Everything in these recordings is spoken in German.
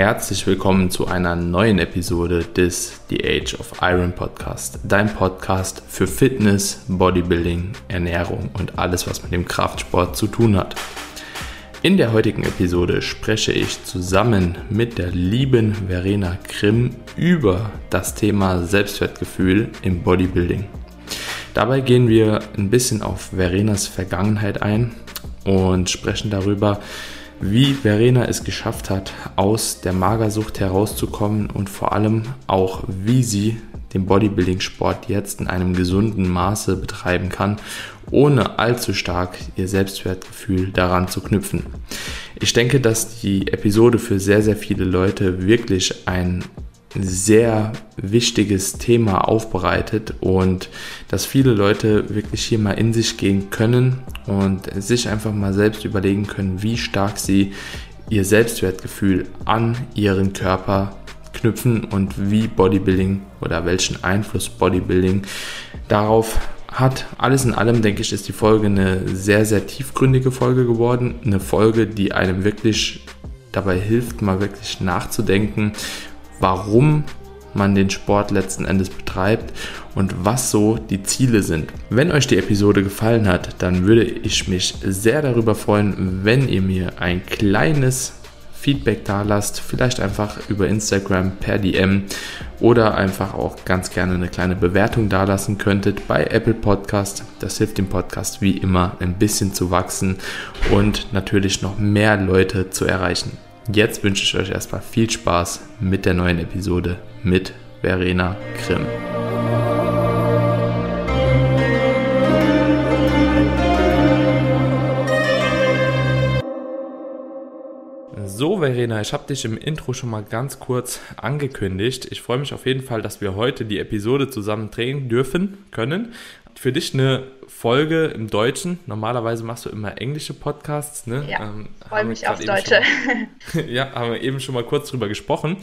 Herzlich willkommen zu einer neuen Episode des The Age of Iron Podcast, dein Podcast für Fitness, Bodybuilding, Ernährung und alles, was mit dem Kraftsport zu tun hat. In der heutigen Episode spreche ich zusammen mit der lieben Verena Grimm über das Thema Selbstwertgefühl im Bodybuilding. Dabei gehen wir ein bisschen auf Verenas Vergangenheit ein und sprechen darüber, wie Verena es geschafft hat, aus der Magersucht herauszukommen und vor allem auch, wie sie den Bodybuilding-Sport jetzt in einem gesunden Maße betreiben kann ohne allzu stark ihr Selbstwertgefühl daran zu knüpfen. Ich denke, dass die Episode für sehr, sehr viele Leute wirklich ein sehr wichtiges Thema aufbereitet und dass viele Leute wirklich hier mal in sich gehen können und sich einfach mal selbst überlegen können, wie stark sie ihr Selbstwertgefühl an ihren Körper knüpfen und wie Bodybuilding oder welchen Einfluss Bodybuilding darauf hat. Alles in allem, denke ich, ist die Folge eine sehr, sehr tiefgründige Folge geworden. Eine Folge, die einem wirklich dabei hilft, mal wirklich nachzudenken, warum man den Sport letzten Endes betreibt und was so die Ziele sind. Wenn euch die Episode gefallen hat, dann würde ich mich sehr darüber freuen, wenn ihr mir ein kleines Feedback da lasst, vielleicht einfach über Instagram per DM oder einfach auch ganz gerne eine kleine Bewertung da lassen könntet bei Apple Podcast. Das hilft dem Podcast wie immer ein bisschen zu wachsen und natürlich noch mehr Leute zu erreichen. Jetzt wünsche ich euch erstmal viel Spaß mit der neuen Episode mit Verena Grimm. So, Verena, ich habe dich im Intro schon mal ganz kurz angekündigt. Ich freue mich auf jeden Fall, dass wir heute die Episode zusammen drehen dürfen, können. Für dich eine Folge im Deutschen. Normalerweise machst du immer englische Podcasts. Ne? Ja, ähm, freue mich aufs Deutsche. Mal, ja, haben wir eben schon mal kurz drüber gesprochen.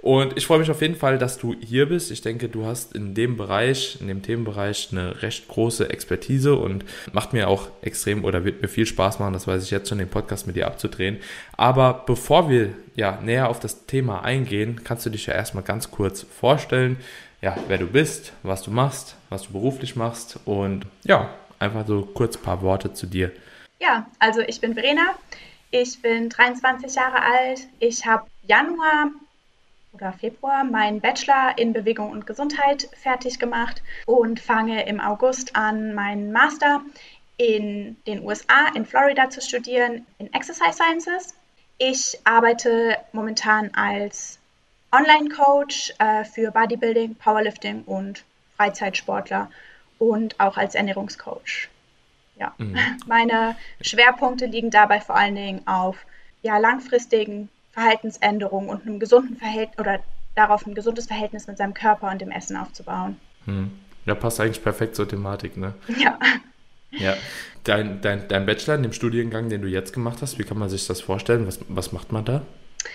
Und ich freue mich auf jeden Fall, dass du hier bist. Ich denke, du hast in dem Bereich, in dem Themenbereich eine recht große Expertise und macht mir auch extrem oder wird mir viel Spaß machen, das weiß ich jetzt schon, den Podcast mit dir abzudrehen. Aber bevor wir ja näher auf das Thema eingehen, kannst du dich ja erstmal ganz kurz vorstellen, ja, wer du bist, was du machst, was du beruflich machst und ja, einfach so kurz ein paar Worte zu dir. Ja, also ich bin Verena, ich bin 23 Jahre alt, ich habe Januar oder Februar meinen Bachelor in Bewegung und Gesundheit fertig gemacht und fange im August an, meinen Master in den USA, in Florida zu studieren, in Exercise Sciences. Ich arbeite momentan als Online-Coach äh, für Bodybuilding, Powerlifting und Freizeitsportler und auch als Ernährungscoach. Ja. Mhm. Meine Schwerpunkte liegen dabei vor allen Dingen auf ja, langfristigen Verhaltensänderung und einem gesunden Verhältnis oder darauf ein gesundes Verhältnis mit seinem Körper und dem Essen aufzubauen. Hm. Ja, passt eigentlich perfekt zur Thematik, ne? Ja. Ja. Dein, dein, dein Bachelor in dem Studiengang, den du jetzt gemacht hast, wie kann man sich das vorstellen? Was, was macht man da?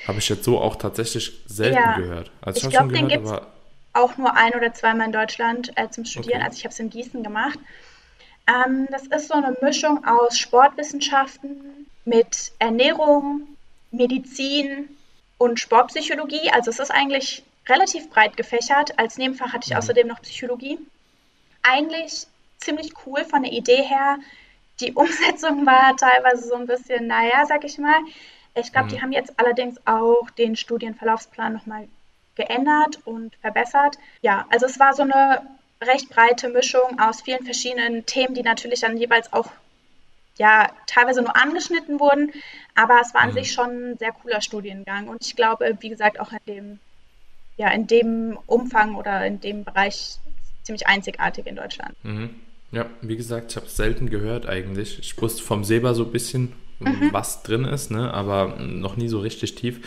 Habe ich jetzt so auch tatsächlich selten ja, gehört. Also ich glaube, den gibt es auch nur ein oder zweimal in Deutschland äh, zum Studieren. Okay. Also ich habe es in Gießen gemacht. Ähm, das ist so eine Mischung aus Sportwissenschaften mit Ernährung, Medizin und Sportpsychologie. Also es ist eigentlich relativ breit gefächert. Als Nebenfach hatte ich mhm. außerdem noch Psychologie. Eigentlich ziemlich cool von der Idee her. Die Umsetzung war teilweise so ein bisschen, naja, sag ich mal. Ich glaube, mhm. die haben jetzt allerdings auch den Studienverlaufsplan nochmal geändert und verbessert. Ja, also es war so eine recht breite Mischung aus vielen verschiedenen Themen, die natürlich dann jeweils auch ja teilweise nur angeschnitten wurden, aber es war an mhm. sich schon ein sehr cooler Studiengang und ich glaube, wie gesagt, auch in dem, ja, in dem Umfang oder in dem Bereich ziemlich einzigartig in Deutschland. Mhm. Ja, wie gesagt, ich habe es selten gehört eigentlich. Ich wusste vom Seba so ein bisschen, mhm. was drin ist, ne? aber noch nie so richtig tief.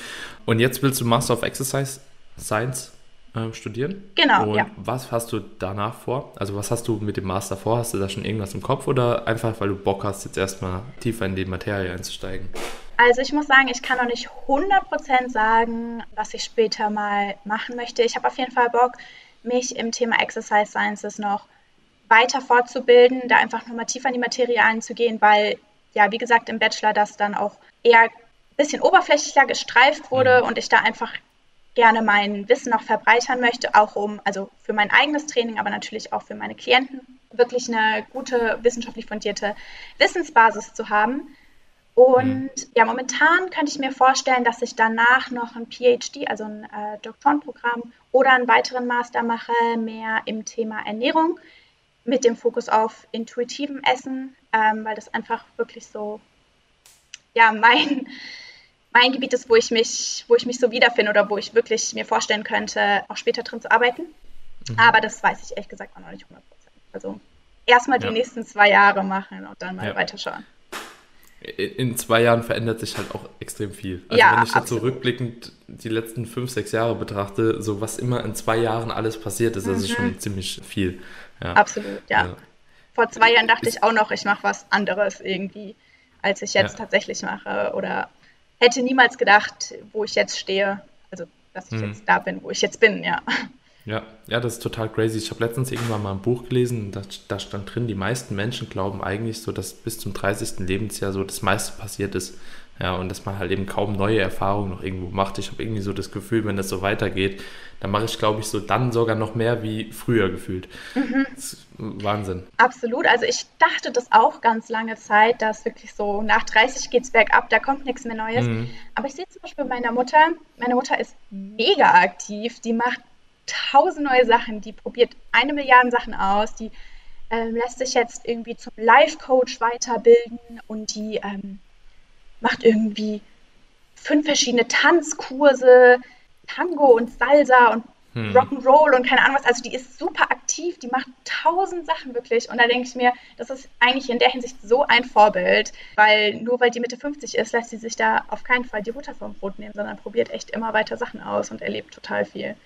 Und jetzt willst du Master of Exercise Science äh, studieren. Genau. Und ja. was hast du danach vor? Also was hast du mit dem Master vor? Hast du da schon irgendwas im Kopf oder einfach, weil du Bock hast, jetzt erstmal tiefer in die Materie einzusteigen? Also ich muss sagen, ich kann noch nicht 100% sagen, was ich später mal machen möchte. Ich habe auf jeden Fall Bock, mich im Thema Exercise Sciences noch weiter fortzubilden, da einfach nochmal tiefer in die Materie einzugehen, weil, ja, wie gesagt, im Bachelor das dann auch eher bisschen oberflächlicher gestreift wurde mhm. und ich da einfach gerne mein Wissen noch verbreitern möchte, auch um, also für mein eigenes Training, aber natürlich auch für meine Klienten, wirklich eine gute wissenschaftlich fundierte Wissensbasis zu haben. Und mhm. ja, momentan könnte ich mir vorstellen, dass ich danach noch ein PhD, also ein äh, Doktorenprogramm oder einen weiteren Master mache, mehr im Thema Ernährung mit dem Fokus auf intuitivem Essen, ähm, weil das einfach wirklich so, ja, mein, mein Gebiet ist, wo ich mich, wo ich mich so wiederfinde oder wo ich wirklich mir vorstellen könnte, auch später drin zu arbeiten. Mhm. Aber das weiß ich ehrlich gesagt auch noch nicht 100% Also erstmal die nächsten zwei Jahre machen und dann mal ja. weiterschauen. In zwei Jahren verändert sich halt auch extrem viel. Also ja, wenn ich jetzt so rückblickend die letzten fünf, sechs Jahre betrachte, so was immer in zwei Jahren alles passiert ist, mhm. das ist schon mhm. ziemlich viel. Ja. Absolut, ja. Ja. Vor zwei Jahren dachte ich auch noch, ich mache was anderes irgendwie, als ich jetzt tatsächlich mache. Oder hätte niemals gedacht, wo ich jetzt stehe. Also, dass ich mhm. jetzt da bin, wo ich jetzt bin, ja. Ja, ja, das ist total crazy. Ich habe letztens irgendwann mal ein Buch gelesen, da, da stand drin, die meisten Menschen glauben eigentlich so, dass bis zum 30. Lebensjahr so das meiste passiert ist. Ja, und dass man halt eben kaum neue Erfahrungen noch irgendwo macht. Ich habe irgendwie so das Gefühl, wenn das so weitergeht, dann mache ich, glaube ich, so dann sogar noch mehr wie früher gefühlt. Mhm. Wahnsinn. Absolut. Also ich dachte das auch ganz lange Zeit, dass wirklich so nach 30 geht es bergab, da kommt nichts mehr Neues. Mhm. Aber ich sehe zum Beispiel bei meiner Mutter, meine Mutter ist mega aktiv, die macht tausend neue Sachen, die probiert eine Milliarde Sachen aus, die ähm, lässt sich jetzt irgendwie zum Life-Coach weiterbilden und die ähm, macht irgendwie fünf verschiedene Tanzkurse, Tango und Salsa und hm. Rock'n'Roll und keine Ahnung was. Also die ist super aktiv, die macht tausend Sachen wirklich. Und da denke ich mir, das ist eigentlich in der Hinsicht so ein Vorbild, weil nur weil die Mitte 50 ist, lässt sie sich da auf keinen Fall die Butter vom Brot nehmen, sondern probiert echt immer weiter Sachen aus und erlebt total viel.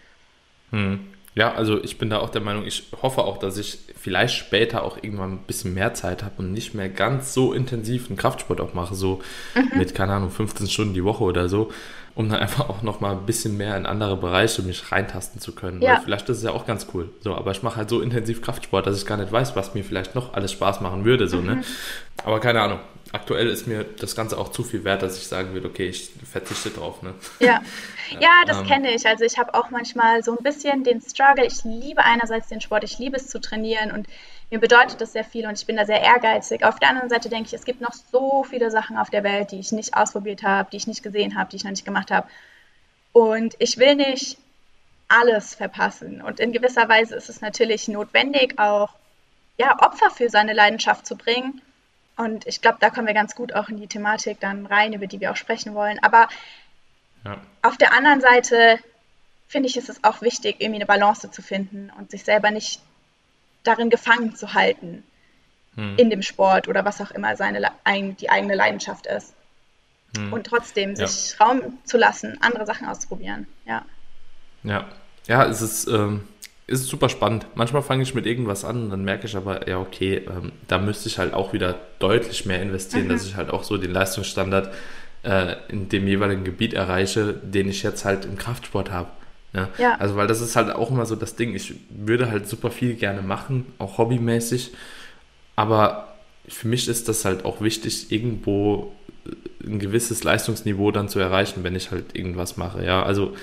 Hm. Ja, also ich bin da auch der Meinung, ich hoffe auch, dass ich vielleicht später auch irgendwann ein bisschen mehr Zeit habe und nicht mehr ganz so intensiv einen Kraftsport auch mache, so mhm. mit, keine Ahnung, 15 Stunden die Woche oder so, um dann einfach auch nochmal ein bisschen mehr in andere Bereiche mich reintasten zu können. Ja. Weil vielleicht ist es ja auch ganz cool. So, aber ich mache halt so intensiv Kraftsport, dass ich gar nicht weiß, was mir vielleicht noch alles Spaß machen würde, so, ne? mhm. ne? Aber keine Ahnung aktuell ist mir das Ganze auch zu viel wert, dass ich sagen würde, okay, ich verzichte drauf. Ne? Ja. ja, das ähm, kenne ich. Also ich habe auch manchmal so ein bisschen den Struggle. Ich liebe einerseits den Sport, ich liebe es zu trainieren und mir bedeutet das sehr viel und ich bin da sehr ehrgeizig. Auf der anderen Seite denke ich, es gibt noch so viele Sachen auf der Welt, die ich nicht ausprobiert habe, die ich nicht gesehen habe, die ich noch nicht gemacht habe. Und ich will nicht alles verpassen. Und in gewisser Weise ist es natürlich notwendig, auch ja, Opfer für seine Leidenschaft zu bringen. Und ich glaube, da kommen wir ganz gut auch in die Thematik dann rein, über die wir auch sprechen wollen. Aber ja. auf der anderen Seite finde ich, ist es auch wichtig, irgendwie eine Balance zu finden und sich selber nicht darin gefangen zu halten hm. in dem Sport oder was auch immer seine, die eigene Leidenschaft ist. Hm. Und trotzdem ja. sich Raum zu lassen, andere Sachen auszuprobieren. Ja. Ja, ja es ist. Ähm ist super spannend. Manchmal fange ich mit irgendwas an und dann merke ich aber, ja, okay, ähm, da müsste ich halt auch wieder deutlich mehr investieren, mhm. dass ich halt auch so den Leistungsstandard äh, in dem jeweiligen Gebiet erreiche, den ich jetzt halt im Kraftsport habe. Ne? Ja. Also, weil das ist halt auch immer so das Ding. Ich würde halt super viel gerne machen, auch hobbymäßig, aber für mich ist das halt auch wichtig, irgendwo ein gewisses Leistungsniveau dann zu erreichen, wenn ich halt irgendwas mache. Ja, also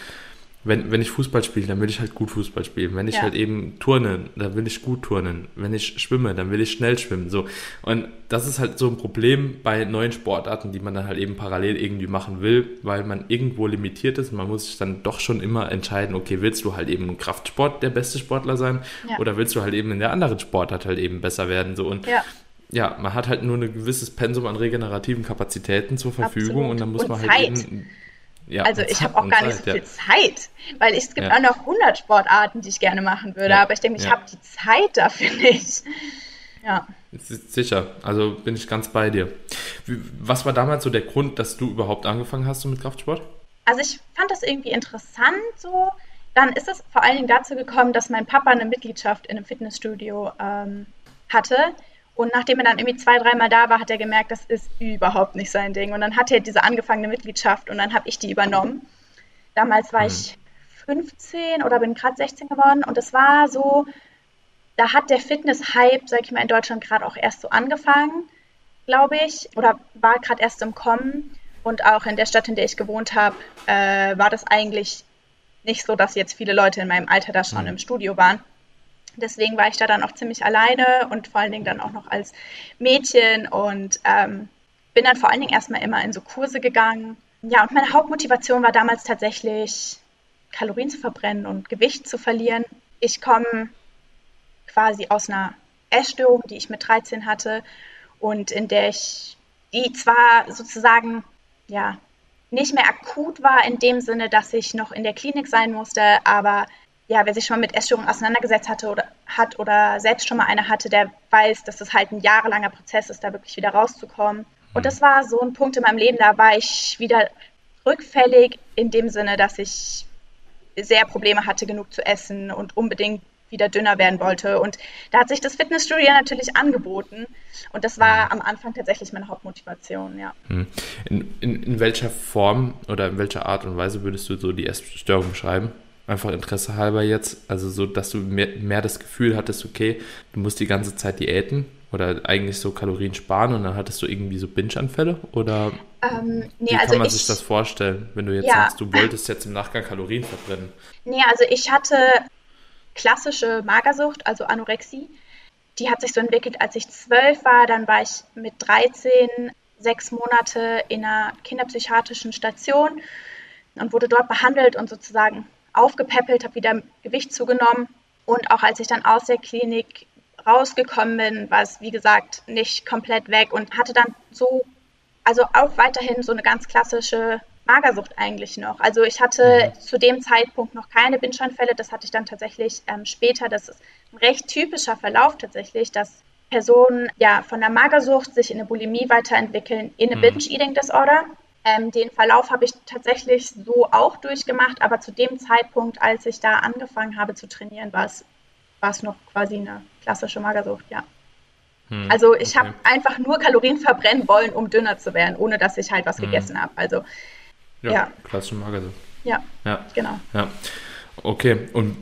wenn, wenn ich Fußball spiele, dann will ich halt gut Fußball spielen. Wenn ich ja. halt eben turne, dann will ich gut turnen. Wenn ich schwimme, dann will ich schnell schwimmen. So. Und das ist halt so ein Problem bei neuen Sportarten, die man dann halt eben parallel irgendwie machen will, weil man irgendwo limitiert ist. Man muss sich dann doch schon immer entscheiden, okay, willst du halt eben im Kraftsport der beste Sportler sein ja. oder willst du halt eben in der anderen Sportart halt eben besser werden? So. Und ja ja, man hat halt nur ein gewisses Pensum an regenerativen Kapazitäten zur Verfügung Absolut. und dann muss und man halt Zeit. eben ja, also ich habe auch gar Zeit, nicht so viel ja. Zeit, weil es gibt ja. auch noch 100 Sportarten, die ich gerne machen würde, aber ich denke, ich habe die Zeit dafür nicht. Ja. Sicher, also bin ich ganz bei dir. Was war damals so der Grund, dass du überhaupt angefangen hast mit Kraftsport? Also ich fand das irgendwie interessant so. Dann ist es vor allen Dingen dazu gekommen, dass mein Papa eine Mitgliedschaft in einem Fitnessstudio ähm, hatte und nachdem er dann irgendwie zwei, dreimal da war, hat er gemerkt, das ist überhaupt nicht sein Ding. Und dann hatte er diese angefangene Mitgliedschaft und dann habe ich die übernommen. Damals war ich 15 oder bin gerade 16 geworden und es war so, da hat der Fitness-Hype, sag ich mal, in Deutschland gerade auch erst so angefangen, glaube ich, oder war gerade erst im Kommen. und auch in der Stadt, in der ich gewohnt habe, äh, war das eigentlich nicht so, dass jetzt viele Leute in meinem Alter da schon mhm. im Studio waren. Deswegen war ich da dann auch ziemlich alleine und vor allen Dingen dann auch noch als Mädchen und ähm, bin dann vor allen Dingen erstmal immer in so Kurse gegangen. Ja, und meine Hauptmotivation war damals tatsächlich, Kalorien zu verbrennen und Gewicht zu verlieren. Ich komme quasi aus einer Essstörung, die ich mit 13 hatte und in der ich, die zwar sozusagen, ja, nicht mehr akut war in dem Sinne, dass ich noch in der Klinik sein musste, aber ja, wer sich schon mal mit Essstörungen auseinandergesetzt hatte oder hat oder selbst schon mal eine hatte, der weiß, dass das halt ein jahrelanger Prozess ist, da wirklich wieder rauszukommen. Und das war so ein Punkt in meinem Leben, da war ich wieder rückfällig in dem Sinne, dass ich sehr Probleme hatte, genug zu essen und unbedingt wieder dünner werden wollte. Und da hat sich das Fitnessstudio natürlich angeboten. Und das war mhm. am Anfang tatsächlich meine Hauptmotivation, ja. Mhm. In, in, in welcher Form oder in welcher Art und Weise würdest du so die Essstörung beschreiben? Einfach Interesse halber jetzt. Also so, dass du mehr, mehr das Gefühl hattest, okay, du musst die ganze Zeit diäten oder eigentlich so Kalorien sparen und dann hattest du irgendwie so Binge-Anfälle? Oder ähm, nee, wie kann also man ich, sich das vorstellen, wenn du jetzt ja. sagst, du wolltest jetzt im Nachgang Kalorien verbrennen? Nee, also ich hatte klassische Magersucht, also Anorexie. Die hat sich so entwickelt, als ich zwölf war. Dann war ich mit 13 sechs Monate in einer kinderpsychiatrischen Station und wurde dort behandelt und sozusagen aufgepäppelt, habe wieder Gewicht zugenommen. Und auch als ich dann aus der Klinik rausgekommen bin, war es, wie gesagt, nicht komplett weg und hatte dann so, also auch weiterhin so eine ganz klassische Magersucht eigentlich noch. Also ich hatte mhm. zu dem Zeitpunkt noch keine Binge-Anfälle, das hatte ich dann tatsächlich ähm, später. Das ist ein recht typischer Verlauf tatsächlich, dass Personen ja von der Magersucht sich in eine Bulimie weiterentwickeln, in eine mhm. Binge-Eating-Disorder. Ähm, den Verlauf habe ich tatsächlich so auch durchgemacht, aber zu dem Zeitpunkt, als ich da angefangen habe zu trainieren, war es, war es noch quasi eine klassische Magersucht, ja. Hm, also ich okay. habe einfach nur Kalorien verbrennen wollen, um dünner zu werden, ohne dass ich halt was hm. gegessen habe. Also ja, ja. klassische Magersucht. Ja, ja, genau. Ja. Okay, und,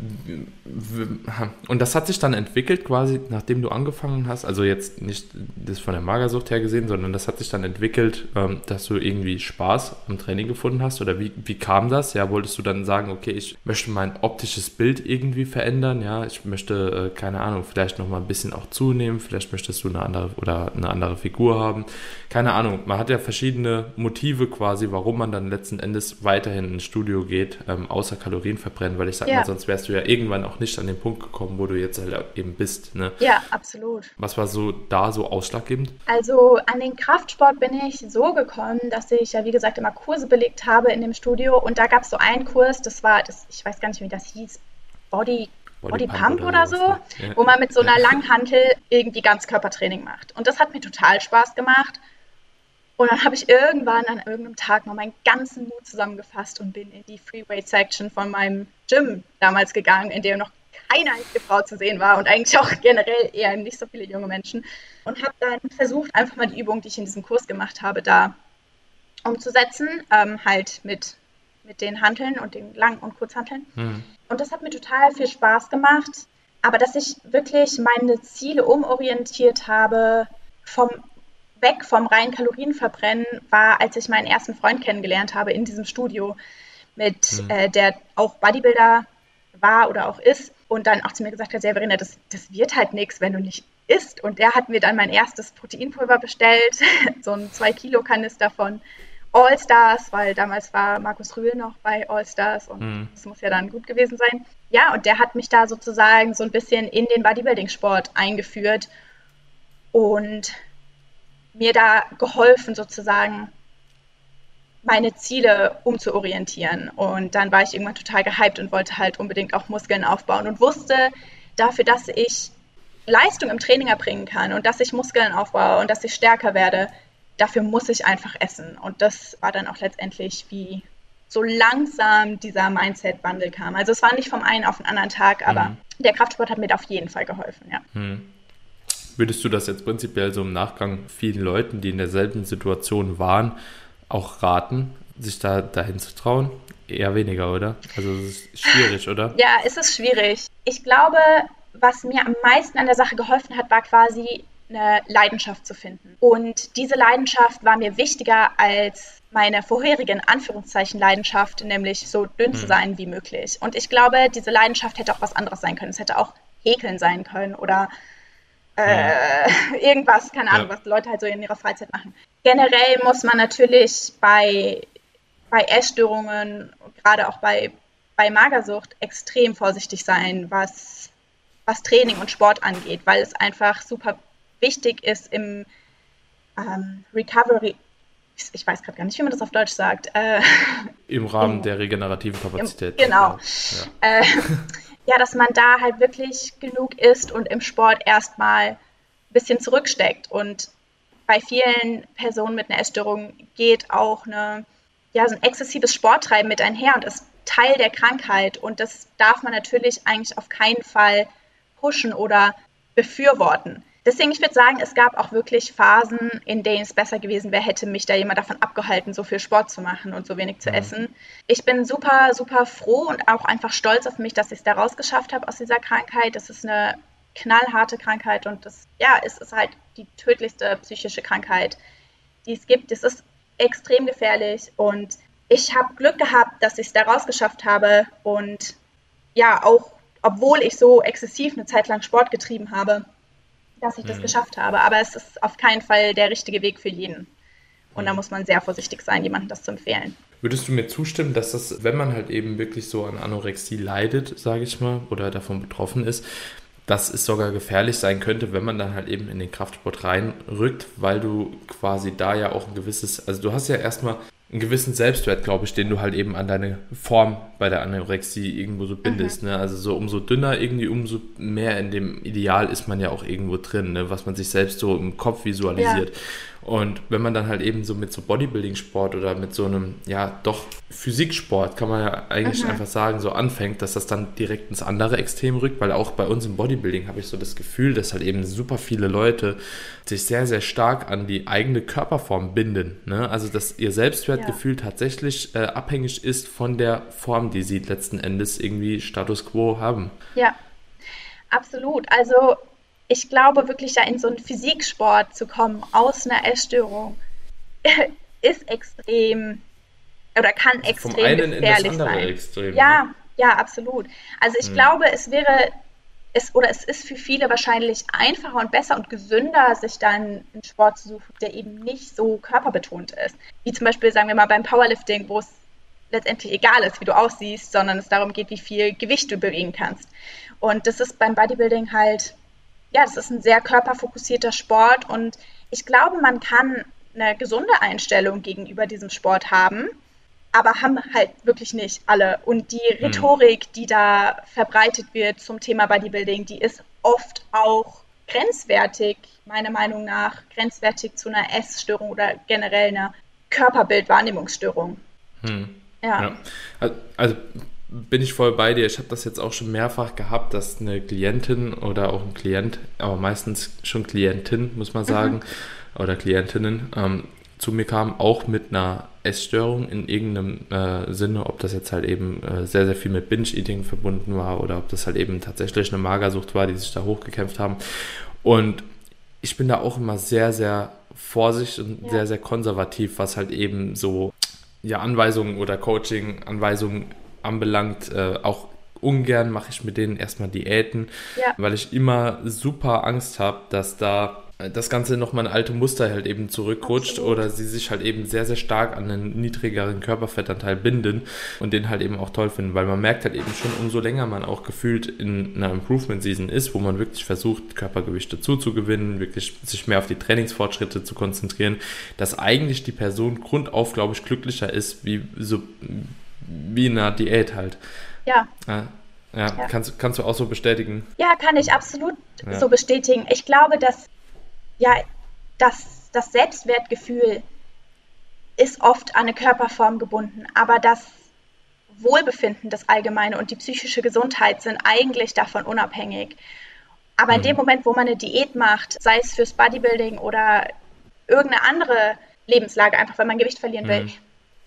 und das hat sich dann entwickelt quasi, nachdem du angefangen hast, also jetzt nicht das von der Magersucht her gesehen, sondern das hat sich dann entwickelt, ähm, dass du irgendwie Spaß am Training gefunden hast? Oder wie, wie kam das? Ja, wolltest du dann sagen, okay, ich möchte mein optisches Bild irgendwie verändern, ja, ich möchte, äh, keine Ahnung, vielleicht nochmal ein bisschen auch zunehmen, vielleicht möchtest du eine andere oder eine andere Figur haben, keine Ahnung, man hat ja verschiedene Motive quasi, warum man dann letzten Endes weiterhin ins Studio geht, ähm, außer Kalorien verbrennen, weil ich sag ja. mal, sonst wärst du ja irgendwann auch nicht an den Punkt gekommen, wo du jetzt halt eben bist. Ne? Ja, absolut. Was war so da so ausschlaggebend? Also an den Kraftsport bin ich so gekommen, dass ich ja wie gesagt immer Kurse belegt habe in dem Studio und da gab es so einen Kurs, das war, das, ich weiß gar nicht, wie das hieß, Body Body, Body Pump, oder, oder so, ne? ja. wo man mit so einer Langhantel irgendwie Ganzkörpertraining macht. Und das hat mir total Spaß gemacht. Und dann habe ich irgendwann an irgendeinem Tag mal meinen ganzen Mut zusammengefasst und bin in die Freeweight Section von meinem Gym damals gegangen, in der noch keine einzige Frau zu sehen war und eigentlich auch generell eher nicht so viele junge Menschen. Und habe dann versucht, einfach mal die Übung, die ich in diesem Kurs gemacht habe, da umzusetzen, ähm, halt mit, mit den Hanteln und den Lang- und Kurzhanteln. Mhm. Und das hat mir total viel Spaß gemacht. Aber dass ich wirklich meine Ziele umorientiert habe vom weg vom reinen Kalorienverbrennen war, als ich meinen ersten Freund kennengelernt habe in diesem Studio, mit mhm. äh, der auch Bodybuilder war oder auch ist und dann auch zu mir gesagt hat, ja Verena, das, das wird halt nichts, wenn du nicht isst. Und der hat mir dann mein erstes Proteinpulver bestellt, so ein 2-Kilo-Kanister von All Stars, weil damals war Markus Rühl noch bei All Stars und mhm. das muss ja dann gut gewesen sein. Ja, und der hat mich da sozusagen so ein bisschen in den Bodybuilding-Sport eingeführt. Und mir da geholfen, sozusagen meine Ziele umzuorientieren. Und dann war ich irgendwann total gehypt und wollte halt unbedingt auch Muskeln aufbauen und wusste dafür, dass ich Leistung im Training erbringen kann und dass ich Muskeln aufbaue und dass ich stärker werde, dafür muss ich einfach essen. Und das war dann auch letztendlich, wie so langsam dieser Mindset-Wandel kam. Also es war nicht vom einen auf den anderen Tag, aber mhm. der Kraftsport hat mir auf jeden Fall geholfen, ja. Mhm. Würdest du das jetzt prinzipiell so im Nachgang vielen Leuten, die in derselben Situation waren, auch raten, sich da dahin zu trauen? Eher weniger, oder? Also es ist schwierig, oder? Ja, es ist schwierig. Ich glaube, was mir am meisten an der Sache geholfen hat, war quasi eine Leidenschaft zu finden. Und diese Leidenschaft war mir wichtiger als meine vorherigen Anführungszeichen Leidenschaft, nämlich so dünn mhm. zu sein wie möglich. Und ich glaube, diese Leidenschaft hätte auch was anderes sein können. Es hätte auch Häkeln sein können oder äh, irgendwas, keine Ahnung, ja. was Leute halt so in ihrer Freizeit machen. Generell muss man natürlich bei, bei Essstörungen, gerade auch bei, bei Magersucht, extrem vorsichtig sein, was, was Training und Sport angeht, weil es einfach super wichtig ist im ähm, Recovery, ich weiß gerade gar nicht, wie man das auf Deutsch sagt. Äh, Im Rahmen im, der regenerativen Kapazität. Im, genau. Ja. Äh, ja, dass man da halt wirklich genug isst und im Sport erstmal ein bisschen zurücksteckt. Und bei vielen Personen mit einer Essstörung geht auch eine, ja, so ein exzessives Sporttreiben mit einher und ist Teil der Krankheit. Und das darf man natürlich eigentlich auf keinen Fall pushen oder befürworten. Deswegen, ich würde sagen, es gab auch wirklich Phasen, in denen es besser gewesen wäre, hätte mich da jemand davon abgehalten, so viel Sport zu machen und so wenig zu mhm. essen. Ich bin super, super froh und auch einfach stolz auf mich, dass ich es da rausgeschafft habe aus dieser Krankheit. Das ist eine knallharte Krankheit und das, ja, es ist halt die tödlichste psychische Krankheit, die es gibt. Es ist extrem gefährlich und ich habe Glück gehabt, dass ich es da rausgeschafft habe und ja, auch obwohl ich so exzessiv eine Zeit lang Sport getrieben habe, dass ich das mhm. geschafft habe. Aber es ist auf keinen Fall der richtige Weg für jeden. Und mhm. da muss man sehr vorsichtig sein, jemandem das zu empfehlen. Würdest du mir zustimmen, dass das, wenn man halt eben wirklich so an Anorexie leidet, sage ich mal, oder davon betroffen ist, dass es sogar gefährlich sein könnte, wenn man dann halt eben in den Kraftsport reinrückt, weil du quasi da ja auch ein gewisses, also du hast ja erstmal einen gewissen Selbstwert, glaube ich, den du halt eben an deine Form bei der Anorexie irgendwo so bindest. Mhm. Ne? Also so umso dünner irgendwie, umso mehr in dem Ideal ist man ja auch irgendwo drin, ne? was man sich selbst so im Kopf visualisiert. Ja. Und wenn man dann halt eben so mit so Bodybuilding-Sport oder mit so einem, ja, doch Physiksport, kann man ja eigentlich mhm. einfach sagen, so anfängt, dass das dann direkt ins andere Extrem rückt, weil auch bei uns im Bodybuilding habe ich so das Gefühl, dass halt eben super viele Leute sich sehr, sehr stark an die eigene Körperform binden. Ne? Also, dass ihr Selbstwertgefühl ja. tatsächlich äh, abhängig ist von der Form, die sie letzten Endes irgendwie Status quo haben. Ja, absolut. Also, ich glaube wirklich da in so einen Physiksport zu kommen aus einer Essstörung ist extrem oder kann extrem Vom einen gefährlich in das andere sein. Extrem, ja, ne? ja, absolut. Also ich hm. glaube, es wäre es oder es ist für viele wahrscheinlich einfacher und besser und gesünder, sich dann einen Sport zu suchen, der eben nicht so körperbetont ist. Wie zum Beispiel, sagen wir mal, beim Powerlifting, wo es letztendlich egal ist, wie du aussiehst, sondern es darum geht, wie viel Gewicht du bewegen kannst. Und das ist beim Bodybuilding halt ja, das ist ein sehr körperfokussierter Sport und ich glaube, man kann eine gesunde Einstellung gegenüber diesem Sport haben, aber haben halt wirklich nicht alle. Und die hm. Rhetorik, die da verbreitet wird zum Thema Bodybuilding, die ist oft auch grenzwertig, meiner Meinung nach, grenzwertig zu einer Essstörung oder generell einer Körperbildwahrnehmungsstörung. Hm. Ja. ja. Also bin ich voll bei dir. Ich habe das jetzt auch schon mehrfach gehabt, dass eine Klientin oder auch ein Klient, aber meistens schon Klientin, muss man sagen, mhm. oder Klientinnen, ähm, zu mir kam, auch mit einer Essstörung in irgendeinem äh, Sinne, ob das jetzt halt eben äh, sehr, sehr viel mit Binge-Eating verbunden war oder ob das halt eben tatsächlich eine Magersucht war, die sich da hochgekämpft haben. Und ich bin da auch immer sehr, sehr vorsichtig und ja. sehr, sehr konservativ, was halt eben so ja, Anweisungen oder Coaching-Anweisungen anbelangt, äh, auch ungern mache ich mit denen erstmal Diäten, ja. weil ich immer super Angst habe, dass da das Ganze nochmal in alte Muster halt eben zurückrutscht Absolut. oder sie sich halt eben sehr, sehr stark an einen niedrigeren Körperfettanteil binden und den halt eben auch toll finden, weil man merkt halt eben schon, umso länger man auch gefühlt in einer Improvement-Season ist, wo man wirklich versucht, Körpergewichte zuzugewinnen, wirklich sich mehr auf die Trainingsfortschritte zu konzentrieren, dass eigentlich die Person grundauf, glaube ich, glücklicher ist, wie so wie in einer Diät halt. Ja. ja. Ja. Kannst, kannst du auch so bestätigen? Ja, kann ich absolut ja. so bestätigen. Ich glaube, dass ja, das, das Selbstwertgefühl ist oft an eine Körperform gebunden, aber das Wohlbefinden, das Allgemeine und die psychische Gesundheit sind eigentlich davon unabhängig. Aber mhm. in dem mhm. Moment, wo man eine Diät macht, sei es fürs Bodybuilding oder irgendeine andere Lebenslage, einfach weil man Gewicht verlieren will, mhm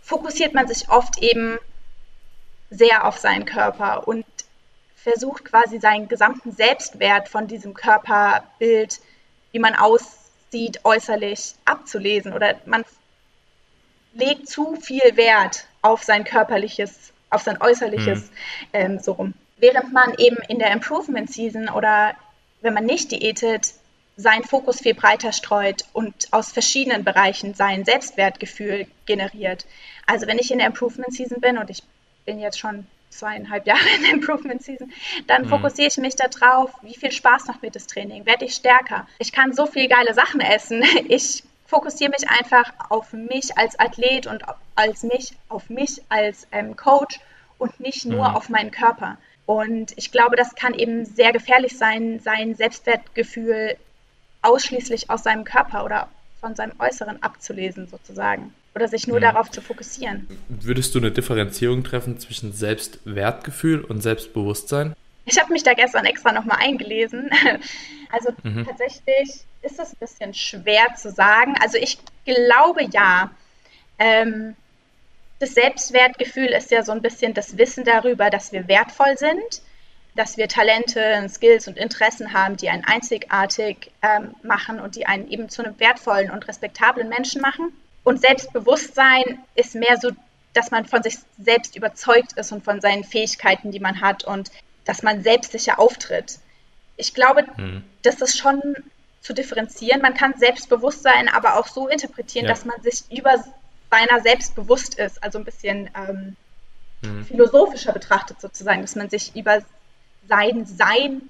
fokussiert man sich oft eben sehr auf seinen Körper und versucht quasi seinen gesamten Selbstwert von diesem Körperbild wie man aussieht, äußerlich abzulesen oder man legt zu viel Wert auf sein körperliches, auf sein äußerliches mhm. ähm, so rum. Während man eben in der Improvement Season oder wenn man nicht diätet, seinen Fokus viel breiter streut und aus verschiedenen Bereichen sein Selbstwertgefühl generiert. Also wenn ich in der Improvement Season bin und ich bin jetzt schon zweieinhalb Jahre in der Improvement Season, dann mhm. fokussiere ich mich darauf, wie viel Spaß macht mir das Training, werde ich stärker. Ich kann so viel geile Sachen essen. Ich fokussiere mich einfach auf mich als Athlet und als mich, auf mich als ähm, Coach und nicht nur mhm. auf meinen Körper. Und ich glaube, das kann eben sehr gefährlich sein, sein Selbstwertgefühl ausschließlich aus seinem Körper oder von seinem Äußeren abzulesen, sozusagen. Oder sich nur mhm. darauf zu fokussieren. Würdest du eine Differenzierung treffen zwischen Selbstwertgefühl und Selbstbewusstsein? Ich habe mich da gestern extra nochmal eingelesen. Also mhm. tatsächlich ist es ein bisschen schwer zu sagen. Also ich glaube ja. Ähm, das Selbstwertgefühl ist ja so ein bisschen das Wissen darüber, dass wir wertvoll sind dass wir Talente, Skills und Interessen haben, die einen einzigartig ähm, machen und die einen eben zu einem wertvollen und respektablen Menschen machen. Und Selbstbewusstsein ist mehr so, dass man von sich selbst überzeugt ist und von seinen Fähigkeiten, die man hat und dass man selbstsicher auftritt. Ich glaube, hm. das ist schon zu differenzieren. Man kann Selbstbewusstsein aber auch so interpretieren, ja. dass man sich über seiner selbst bewusst ist, also ein bisschen ähm, hm. philosophischer betrachtet sozusagen, dass man sich über sein Sein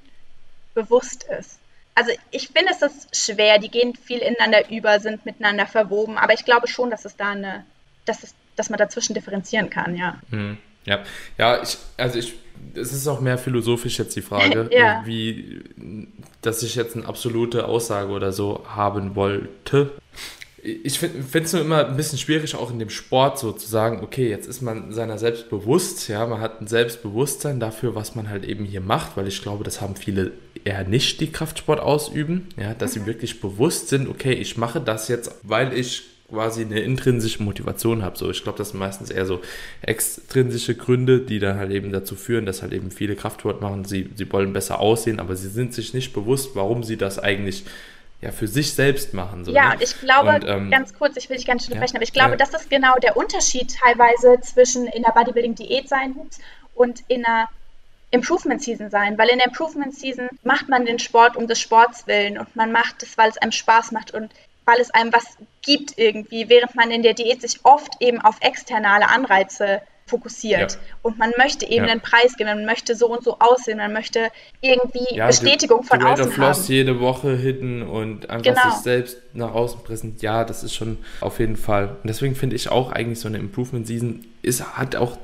bewusst ist. Also ich finde es ist schwer, die gehen viel ineinander über, sind miteinander verwoben, aber ich glaube schon, dass es da eine, dass, es, dass man dazwischen differenzieren kann, ja. Hm, ja, ja, ich, also ich, es ist auch mehr philosophisch jetzt die Frage, ja. wie, dass ich jetzt eine absolute Aussage oder so haben wollte ich finde es nur immer ein bisschen schwierig, auch in dem Sport so zu sagen, okay, jetzt ist man seiner selbst bewusst, ja, man hat ein Selbstbewusstsein dafür, was man halt eben hier macht, weil ich glaube, das haben viele eher nicht, die Kraftsport ausüben, ja, dass mhm. sie wirklich bewusst sind, okay, ich mache das jetzt, weil ich quasi eine intrinsische Motivation habe. So, ich glaube, das sind meistens eher so extrinsische Gründe, die dann halt eben dazu führen, dass halt eben viele Kraftsport machen. Sie, sie wollen besser aussehen, aber sie sind sich nicht bewusst, warum sie das eigentlich ja, für sich selbst machen. So, ja, ne? ich glaube, und, ähm, ganz kurz, ich will dich ganz schön unterbrechen, ja, aber ich glaube, ja. das ist genau der Unterschied teilweise zwischen in der Bodybuilding-Diät sein und in einer Improvement Season sein, weil in der Improvement Season macht man den Sport um des Sports willen und man macht es, weil es einem Spaß macht und weil es einem was gibt irgendwie, während man in der Diät sich oft eben auf externe Anreize fokussiert. Ja. Und man möchte eben ja. einen Preis geben, man möchte so und so aussehen, man möchte irgendwie ja, Bestätigung die, von die außen of haben. jede Woche hitten und einfach genau. sich selbst nach außen präsentieren. Ja, das ist schon auf jeden Fall. Und deswegen finde ich auch eigentlich so eine Improvement Season ist, hat auch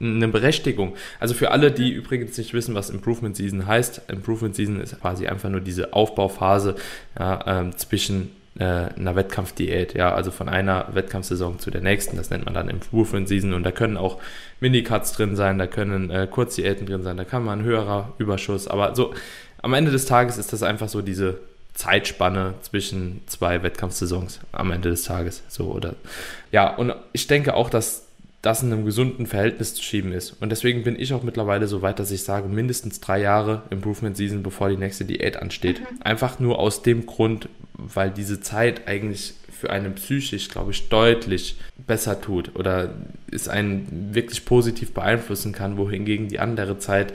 eine Berechtigung. Also für alle, die übrigens nicht wissen, was Improvement Season heißt, Improvement Season ist quasi einfach nur diese Aufbauphase ja, ähm, zwischen äh, einer Wettkampfdiät, ja, also von einer Wettkampfsaison zu der nächsten, das nennt man dann Improvement Season. Und da können auch Minicuts drin sein, da können äh, Kurzdiäten drin sein, da kann man ein höherer Überschuss, aber so am Ende des Tages ist das einfach so diese Zeitspanne zwischen zwei Wettkampfsaisons am Ende des Tages, so oder? Ja, und ich denke auch, dass das in einem gesunden Verhältnis zu schieben ist. Und deswegen bin ich auch mittlerweile so weit, dass ich sage, mindestens drei Jahre Improvement Season, bevor die nächste Diät ansteht. Mhm. Einfach nur aus dem Grund, weil diese Zeit eigentlich für einen psychisch, glaube ich, deutlich besser tut oder es einen wirklich positiv beeinflussen kann, wohingegen die andere Zeit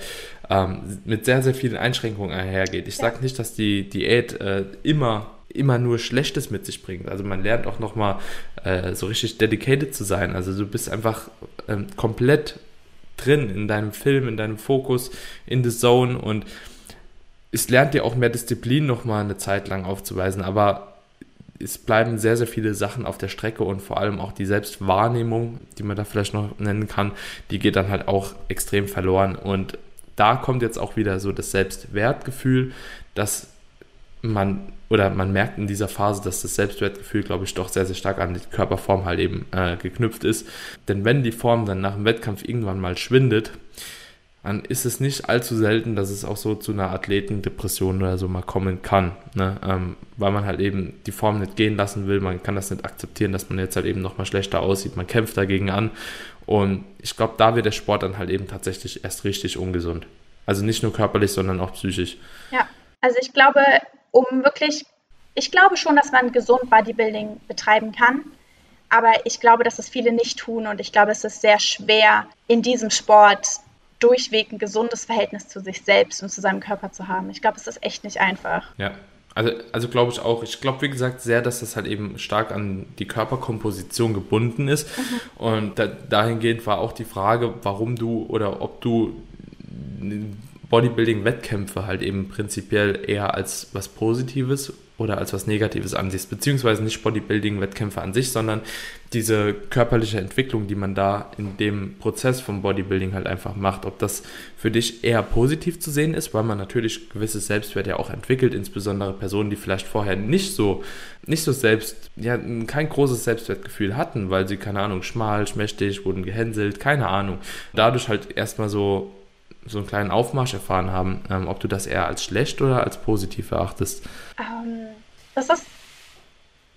ähm, mit sehr, sehr vielen Einschränkungen einhergeht. Ich ja. sage nicht, dass die Diät äh, immer immer nur Schlechtes mit sich bringt. Also man lernt auch nochmal äh, so richtig dedicated zu sein. Also du bist einfach ähm, komplett drin in deinem Film, in deinem Fokus, in the Zone und es lernt dir auch mehr Disziplin nochmal eine Zeit lang aufzuweisen, aber es bleiben sehr, sehr viele Sachen auf der Strecke und vor allem auch die Selbstwahrnehmung, die man da vielleicht noch nennen kann, die geht dann halt auch extrem verloren. Und da kommt jetzt auch wieder so das Selbstwertgefühl, dass man oder man merkt in dieser Phase, dass das Selbstwertgefühl, glaube ich, doch sehr, sehr stark an die Körperform halt eben äh, geknüpft ist. Denn wenn die Form dann nach dem Wettkampf irgendwann mal schwindet, dann ist es nicht allzu selten, dass es auch so zu einer Athletendepression oder so mal kommen kann. Ne? Ähm, weil man halt eben die Form nicht gehen lassen will. Man kann das nicht akzeptieren, dass man jetzt halt eben nochmal schlechter aussieht. Man kämpft dagegen an. Und ich glaube, da wird der Sport dann halt eben tatsächlich erst richtig ungesund. Also nicht nur körperlich, sondern auch psychisch. Ja, also ich glaube, um wirklich ich glaube schon, dass man gesund Bodybuilding betreiben kann. Aber ich glaube, dass es viele nicht tun und ich glaube, es ist sehr schwer, in diesem Sport durchweg ein gesundes Verhältnis zu sich selbst und zu seinem Körper zu haben. Ich glaube, es ist echt nicht einfach. Ja, also, also glaube ich auch. Ich glaube, wie gesagt, sehr, dass das halt eben stark an die Körperkomposition gebunden ist. Mhm. Und da, dahingehend war auch die Frage, warum du oder ob du Bodybuilding-Wettkämpfe halt eben prinzipiell eher als was Positives oder als was Negatives ansiehst, beziehungsweise nicht Bodybuilding-Wettkämpfe an sich, sondern diese körperliche Entwicklung, die man da in dem Prozess vom Bodybuilding halt einfach macht. Ob das für dich eher positiv zu sehen ist, weil man natürlich gewisses Selbstwert ja auch entwickelt, insbesondere Personen, die vielleicht vorher nicht so, nicht so selbst, ja, kein großes Selbstwertgefühl hatten, weil sie, keine Ahnung, schmal, schmächtig, wurden gehänselt, keine Ahnung. Dadurch halt erstmal so so einen kleinen Aufmarsch erfahren haben, ähm, ob du das eher als schlecht oder als positiv erachtest? Ähm, das ist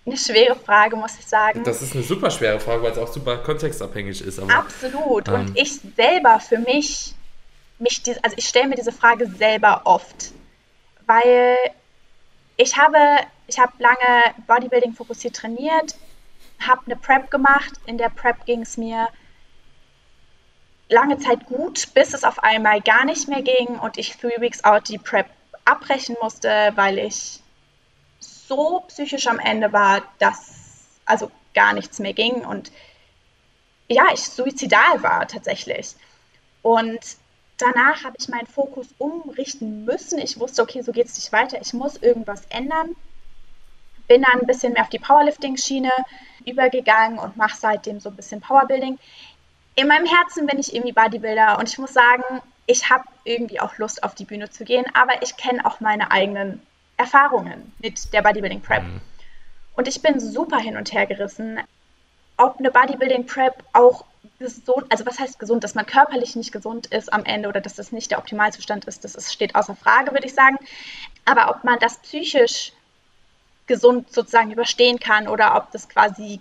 eine schwere Frage, muss ich sagen. Das ist eine super schwere Frage, weil es auch super kontextabhängig ist. Aber, Absolut. Ähm, Und ich selber für mich, mich die, also ich stelle mir diese Frage selber oft, weil ich habe, ich habe lange Bodybuilding fokussiert trainiert, habe eine Prep gemacht. In der Prep ging es mir lange Zeit gut, bis es auf einmal gar nicht mehr ging und ich Three Weeks Out die Prep abbrechen musste, weil ich so psychisch am Ende war, dass also gar nichts mehr ging und ja, ich suizidal war tatsächlich. Und danach habe ich meinen Fokus umrichten müssen. Ich wusste, okay, so geht es nicht weiter. Ich muss irgendwas ändern. Bin dann ein bisschen mehr auf die Powerlifting-Schiene übergegangen und mache seitdem so ein bisschen Powerbuilding in meinem Herzen bin ich irgendwie Bodybuilder und ich muss sagen, ich habe irgendwie auch Lust auf die Bühne zu gehen, aber ich kenne auch meine eigenen Erfahrungen mit der Bodybuilding Prep. Mhm. Und ich bin super hin und her gerissen, ob eine Bodybuilding Prep auch gesund, also was heißt gesund, dass man körperlich nicht gesund ist am Ende oder dass das nicht der Optimalzustand ist, das ist, steht außer Frage, würde ich sagen. Aber ob man das psychisch gesund sozusagen überstehen kann oder ob das quasi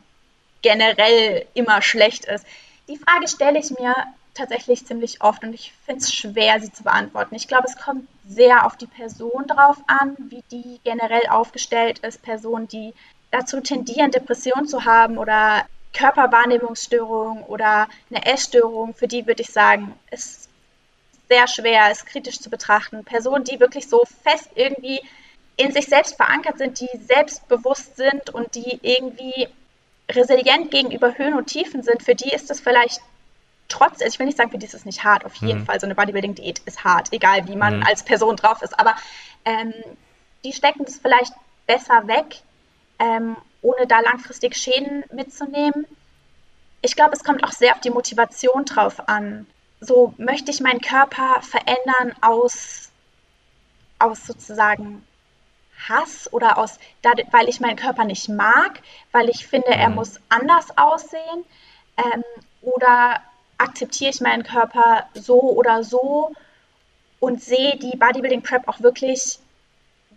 generell immer schlecht ist. Die Frage stelle ich mir tatsächlich ziemlich oft und ich finde es schwer, sie zu beantworten. Ich glaube, es kommt sehr auf die Person drauf an, wie die generell aufgestellt ist. Personen, die dazu tendieren, Depressionen zu haben oder Körperwahrnehmungsstörungen oder eine Essstörung, für die würde ich sagen, ist sehr schwer, ist kritisch zu betrachten. Personen, die wirklich so fest irgendwie in sich selbst verankert sind, die selbstbewusst sind und die irgendwie resilient gegenüber Höhen und Tiefen sind, für die ist es vielleicht trotz, also ich will nicht sagen, für die ist es nicht hart, auf jeden mhm. Fall, so eine Bodybuilding-Diät ist hart, egal wie man mhm. als Person drauf ist, aber ähm, die stecken das vielleicht besser weg, ähm, ohne da langfristig Schäden mitzunehmen. Ich glaube, es kommt auch sehr auf die Motivation drauf an. So möchte ich meinen Körper verändern aus, aus sozusagen Hass oder aus, weil ich meinen Körper nicht mag, weil ich finde, er mhm. muss anders aussehen? Ähm, oder akzeptiere ich meinen Körper so oder so und sehe die Bodybuilding Prep auch wirklich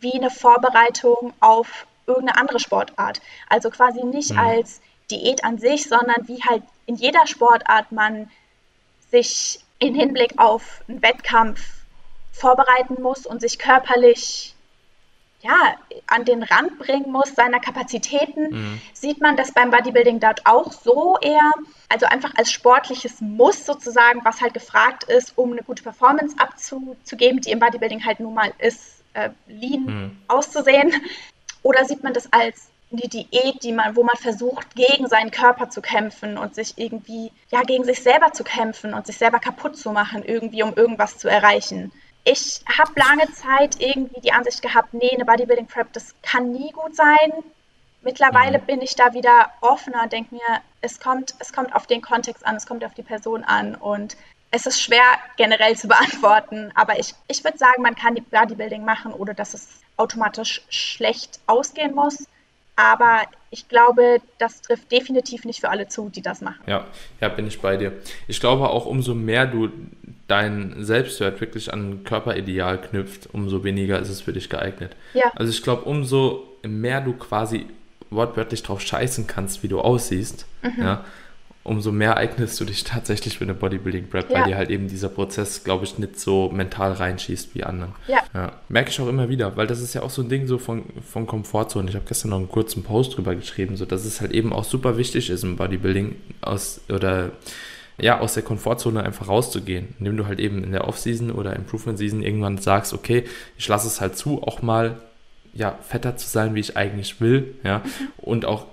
wie eine Vorbereitung auf irgendeine andere Sportart. Also quasi nicht mhm. als Diät an sich, sondern wie halt in jeder Sportart man sich in Hinblick auf einen Wettkampf vorbereiten muss und sich körperlich ja, an den Rand bringen muss seiner Kapazitäten, mhm. sieht man das beim Bodybuilding dort auch so eher, also einfach als sportliches Muss sozusagen, was halt gefragt ist, um eine gute Performance abzugeben, die im Bodybuilding halt nun mal ist, äh, lean mhm. auszusehen. Oder sieht man das als eine Diät, die man, wo man versucht, gegen seinen Körper zu kämpfen und sich irgendwie, ja, gegen sich selber zu kämpfen und sich selber kaputt zu machen, irgendwie, um irgendwas zu erreichen ich habe lange Zeit irgendwie die Ansicht gehabt, nee, eine Bodybuilding Prep, das kann nie gut sein. Mittlerweile mhm. bin ich da wieder offener, denke mir, es kommt, es kommt auf den Kontext an, es kommt auf die Person an und es ist schwer generell zu beantworten, aber ich, ich würde sagen, man kann die Bodybuilding machen, ohne dass es automatisch schlecht ausgehen muss. Aber ich glaube, das trifft definitiv nicht für alle zu, die das machen. Ja, ja, bin ich bei dir. Ich glaube auch, umso mehr du dein Selbstwert wirklich an Körperideal knüpft, umso weniger ist es für dich geeignet. Ja. Also ich glaube, umso mehr du quasi wortwörtlich drauf scheißen kannst, wie du aussiehst, mhm. ja, umso mehr eignest du dich tatsächlich für eine Bodybuilding-Prep, ja. weil dir halt eben dieser Prozess, glaube ich, nicht so mental reinschießt wie anderen. Ja. ja. Merke ich auch immer wieder, weil das ist ja auch so ein Ding so von, von Komfortzone. Ich habe gestern noch einen kurzen Post drüber geschrieben, so dass es halt eben auch super wichtig ist im Bodybuilding aus oder ja, aus der Komfortzone einfach rauszugehen, indem du halt eben in der Off-Season oder Improvement-Season irgendwann sagst, okay, ich lasse es halt zu, auch mal ja, fetter zu sein, wie ich eigentlich will, ja, mhm. und auch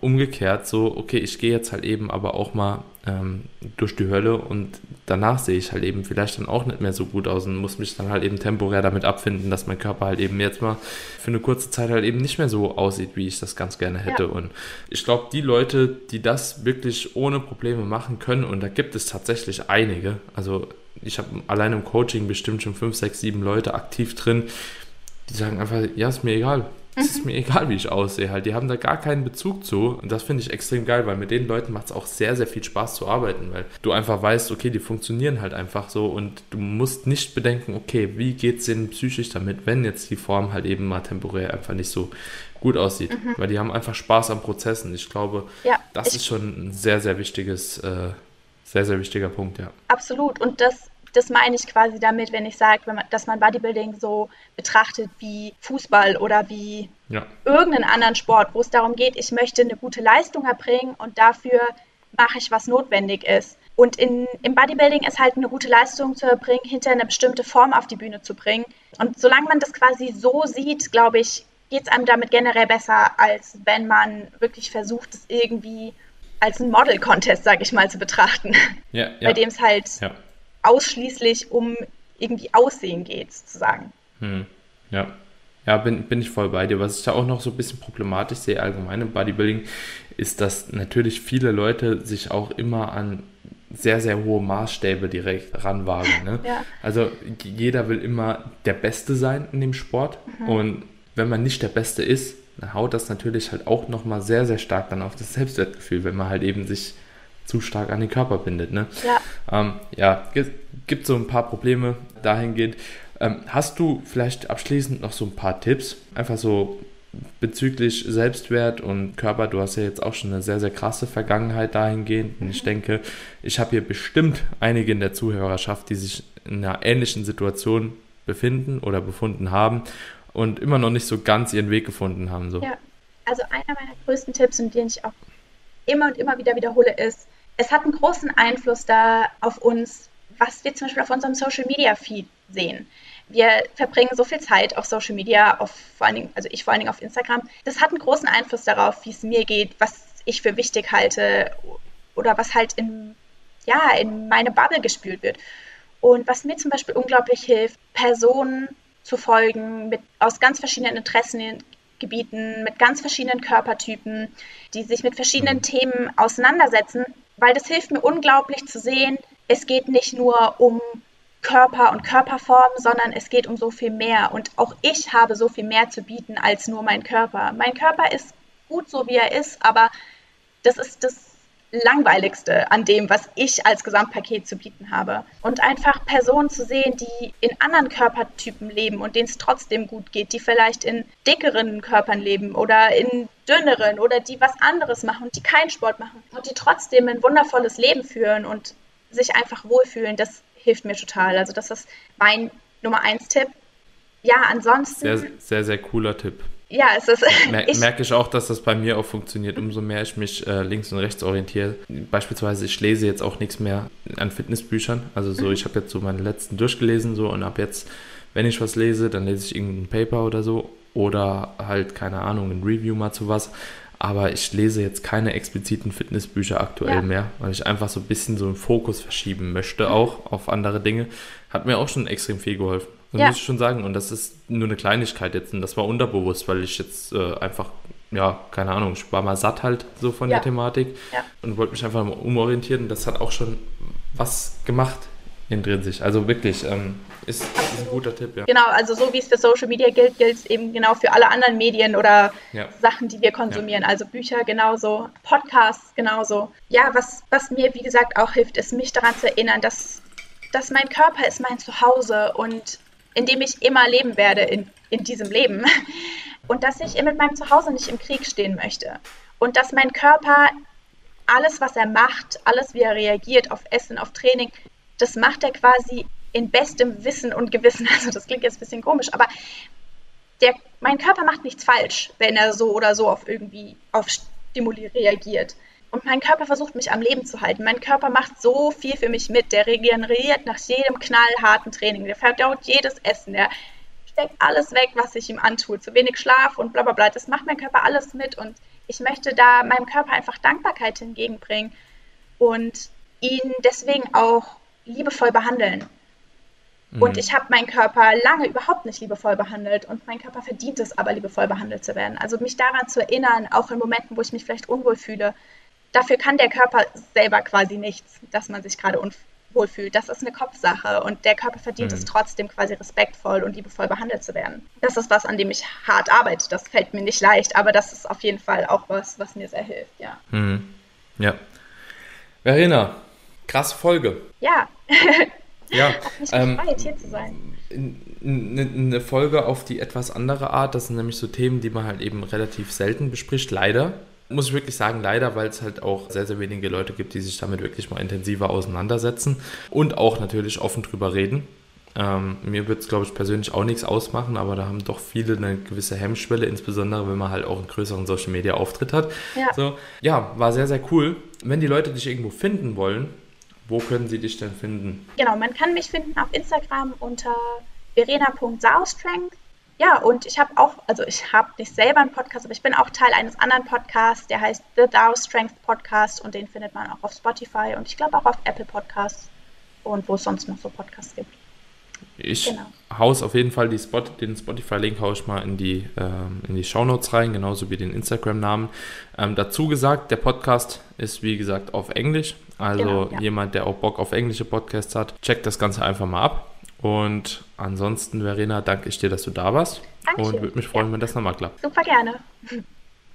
umgekehrt so, okay, ich gehe jetzt halt eben aber auch mal ähm, durch die Hölle und danach sehe ich halt eben vielleicht dann auch nicht mehr so gut aus und muss mich dann halt eben temporär damit abfinden, dass mein Körper halt eben jetzt mal für eine kurze Zeit halt eben nicht mehr so aussieht, wie ich das ganz gerne hätte. Ja. Und ich glaube, die Leute, die das wirklich ohne Probleme machen können, und da gibt es tatsächlich einige, also ich habe allein im Coaching bestimmt schon fünf, sechs, sieben Leute aktiv drin, die sagen einfach, ja, ist mir egal. Es ist mir egal, wie ich aussehe halt. Die haben da gar keinen Bezug zu. Und das finde ich extrem geil, weil mit den Leuten macht es auch sehr, sehr viel Spaß zu arbeiten, weil du einfach weißt, okay, die funktionieren halt einfach so und du musst nicht bedenken, okay, wie geht es denen psychisch damit, wenn jetzt die Form halt eben mal temporär einfach nicht so gut aussieht. Mhm. Weil die haben einfach Spaß am Prozessen. Ich glaube, ja, das ich ist schon ein sehr, sehr wichtiges, äh, sehr, sehr wichtiger Punkt, ja. Absolut. Und das das meine ich quasi damit, wenn ich sage, dass man Bodybuilding so betrachtet wie Fußball oder wie ja. irgendeinen anderen Sport, wo es darum geht, ich möchte eine gute Leistung erbringen und dafür mache ich, was notwendig ist. Und in, im Bodybuilding ist halt eine gute Leistung zu erbringen, hinter eine bestimmte Form auf die Bühne zu bringen. Und solange man das quasi so sieht, glaube ich, geht es einem damit generell besser, als wenn man wirklich versucht, es irgendwie als ein Model-Contest, sage ich mal, zu betrachten. Ja, ja. Bei dem es halt ja ausschließlich um irgendwie Aussehen geht, sozusagen. Hm. Ja. Ja, bin, bin ich voll bei dir. Was ich da auch noch so ein bisschen problematisch sehe, allgemein im Bodybuilding, ist, dass natürlich viele Leute sich auch immer an sehr, sehr hohe Maßstäbe direkt ranwagen. Ne? Ja. Also jeder will immer der Beste sein in dem Sport. Mhm. Und wenn man nicht der Beste ist, dann haut das natürlich halt auch nochmal sehr, sehr stark dann auf das Selbstwertgefühl, wenn man halt eben sich zu stark an den Körper bindet. Ne? Ja. Ähm, ja, gibt so ein paar Probleme dahingehend. Ähm, hast du vielleicht abschließend noch so ein paar Tipps? Einfach so bezüglich Selbstwert und Körper. Du hast ja jetzt auch schon eine sehr, sehr krasse Vergangenheit dahingehend. Und ich mhm. denke, ich habe hier bestimmt einige in der Zuhörerschaft, die sich in einer ähnlichen Situation befinden oder befunden haben und immer noch nicht so ganz ihren Weg gefunden haben. So. Ja, also einer meiner größten Tipps und den ich auch immer und immer wieder wiederhole, ist, es hat einen großen Einfluss da auf uns, was wir zum Beispiel auf unserem Social Media Feed sehen. Wir verbringen so viel Zeit auf Social Media, auf vor allen Dingen, also ich vor allen Dingen auf Instagram. Das hat einen großen Einfluss darauf, wie es mir geht, was ich für wichtig halte oder was halt in, ja, in meine Bubble gespült wird. Und was mir zum Beispiel unglaublich hilft, Personen zu folgen mit, aus ganz verschiedenen Interessengebieten, mit ganz verschiedenen Körpertypen, die sich mit verschiedenen Themen auseinandersetzen, weil das hilft mir unglaublich zu sehen, es geht nicht nur um Körper und Körperform, sondern es geht um so viel mehr. Und auch ich habe so viel mehr zu bieten als nur mein Körper. Mein Körper ist gut so, wie er ist, aber das ist das Langweiligste an dem, was ich als Gesamtpaket zu bieten habe. Und einfach Personen zu sehen, die in anderen Körpertypen leben und denen es trotzdem gut geht, die vielleicht in dickeren Körpern leben oder in dünneren oder die was anderes machen, die keinen Sport machen und die trotzdem ein wundervolles Leben führen und sich einfach wohlfühlen, das hilft mir total. Also das ist mein Nummer eins Tipp. Ja, ansonsten. Sehr, sehr, sehr cooler Tipp ja, es ist. Mer ich, merke ich auch, dass das bei mir auch funktioniert, umso mehr ich mich äh, links und rechts orientiere. Beispielsweise, ich lese jetzt auch nichts mehr an Fitnessbüchern. Also so, mhm. ich habe jetzt so meine letzten durchgelesen so und ab jetzt, wenn ich was lese, dann lese ich irgendein Paper oder so oder halt, keine Ahnung, ein Review mal zu was. Aber ich lese jetzt keine expliziten Fitnessbücher aktuell ja. mehr, weil ich einfach so ein bisschen so einen Fokus verschieben möchte, auch auf andere Dinge. Hat mir auch schon extrem viel geholfen. Das ja. muss ich schon sagen. Und das ist nur eine Kleinigkeit jetzt. Und das war unterbewusst, weil ich jetzt äh, einfach, ja, keine Ahnung, ich war mal satt halt so von ja. der Thematik ja. und wollte mich einfach mal umorientieren. Und das hat auch schon was gemacht intrinsig. Also wirklich, ähm, ist, ist, ein guter Tipp, ja. Genau, also so wie es für Social Media gilt, gilt es eben genau für alle anderen Medien oder ja. Sachen, die wir konsumieren. Ja. Also Bücher genauso, Podcasts genauso. Ja, was, was mir, wie gesagt, auch hilft, ist, mich daran zu erinnern, dass, dass mein Körper ist mein Zuhause und in dem ich immer leben werde in, in diesem Leben. Und dass ich mit meinem Zuhause nicht im Krieg stehen möchte. Und dass mein Körper alles, was er macht, alles, wie er reagiert auf Essen, auf Training, das macht er quasi in bestem Wissen und Gewissen. Also das klingt jetzt ein bisschen komisch, aber der, mein Körper macht nichts falsch, wenn er so oder so auf irgendwie auf Stimuli reagiert. Und mein Körper versucht mich am Leben zu halten. Mein Körper macht so viel für mich mit. Der regeneriert nach jedem knallharten Training. Der verdaut jedes Essen. Der steckt alles weg, was sich ihm antut. Zu wenig Schlaf und bla bla bla. Das macht mein Körper alles mit. Und ich möchte da meinem Körper einfach Dankbarkeit entgegenbringen und ihn deswegen auch liebevoll behandeln. Mhm. Und ich habe meinen Körper lange überhaupt nicht liebevoll behandelt und mein Körper verdient es aber, liebevoll behandelt zu werden. Also mich daran zu erinnern, auch in Momenten, wo ich mich vielleicht unwohl fühle, dafür kann der Körper selber quasi nichts, dass man sich gerade unwohl fühlt. Das ist eine Kopfsache und der Körper verdient mhm. es trotzdem quasi respektvoll und liebevoll behandelt zu werden. Das ist was, an dem ich hart arbeite. Das fällt mir nicht leicht, aber das ist auf jeden Fall auch was, was mir sehr hilft, ja. Mhm. Ja. Verena, krasse Folge. Ja. Ja, Hat mich ähm, gefreut, hier zu sein. Eine Folge auf die etwas andere Art, das sind nämlich so Themen, die man halt eben relativ selten bespricht, leider. Muss ich wirklich sagen, leider, weil es halt auch sehr, sehr wenige Leute gibt, die sich damit wirklich mal intensiver auseinandersetzen und auch natürlich offen drüber reden. Ähm, mir wird es, glaube ich, persönlich auch nichts ausmachen, aber da haben doch viele eine gewisse Hemmschwelle, insbesondere wenn man halt auch einen größeren Social Media Auftritt hat. Ja. So, ja, war sehr, sehr cool. Wenn die Leute dich irgendwo finden wollen, wo können sie dich denn finden? Genau, man kann mich finden auf Instagram unter verena.saustrength. Ja, und ich habe auch, also ich habe nicht selber einen Podcast, aber ich bin auch Teil eines anderen Podcasts, der heißt The Dow Strength Podcast und den findet man auch auf Spotify und ich glaube auch auf Apple Podcasts und wo es sonst noch so Podcasts gibt. Ich genau. haus auf jeden Fall Spot, den Spotify-Link haue ich mal in die, ähm, in die Shownotes rein, genauso wie den Instagram-Namen. Ähm, dazu gesagt, der Podcast ist wie gesagt auf Englisch. Also genau, ja. jemand, der auch Bock auf englische Podcasts hat, checkt das Ganze einfach mal ab. Und ansonsten, Verena, danke ich dir, dass du da warst. Dankeschön. Und würde mich freuen, ja. wenn das nochmal klappt. Super gerne.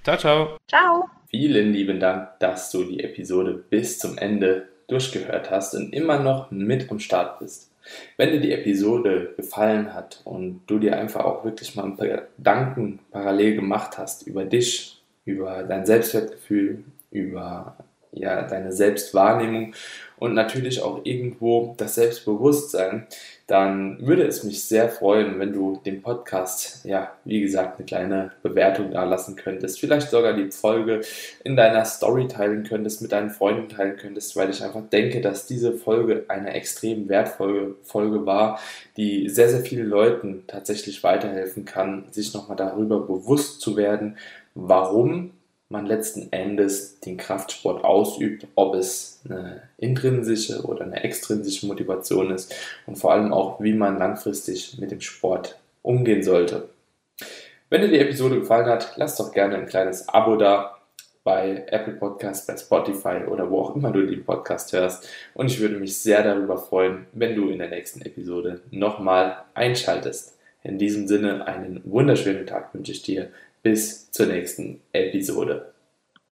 Ciao, ciao. Ciao. Vielen lieben Dank, dass du die Episode bis zum Ende durchgehört hast und immer noch mit am Start bist. Wenn dir die Episode gefallen hat und du dir einfach auch wirklich mal ein paar Gedanken parallel gemacht hast über dich, über dein Selbstwertgefühl, über ja, deine Selbstwahrnehmung und natürlich auch irgendwo das Selbstbewusstsein, dann würde es mich sehr freuen, wenn du dem Podcast, ja, wie gesagt, eine kleine Bewertung da lassen könntest. Vielleicht sogar die Folge in deiner Story teilen könntest, mit deinen Freunden teilen könntest, weil ich einfach denke, dass diese Folge eine extrem wertvolle Folge war, die sehr, sehr vielen Leuten tatsächlich weiterhelfen kann, sich nochmal darüber bewusst zu werden, warum man letzten Endes den Kraftsport ausübt, ob es eine intrinsische oder eine extrinsische Motivation ist und vor allem auch, wie man langfristig mit dem Sport umgehen sollte. Wenn dir die Episode gefallen hat, lass doch gerne ein kleines Abo da bei Apple Podcasts, bei Spotify oder wo auch immer du den Podcast hörst. Und ich würde mich sehr darüber freuen, wenn du in der nächsten Episode nochmal einschaltest. In diesem Sinne einen wunderschönen Tag wünsche ich dir bis zur nächsten Episode.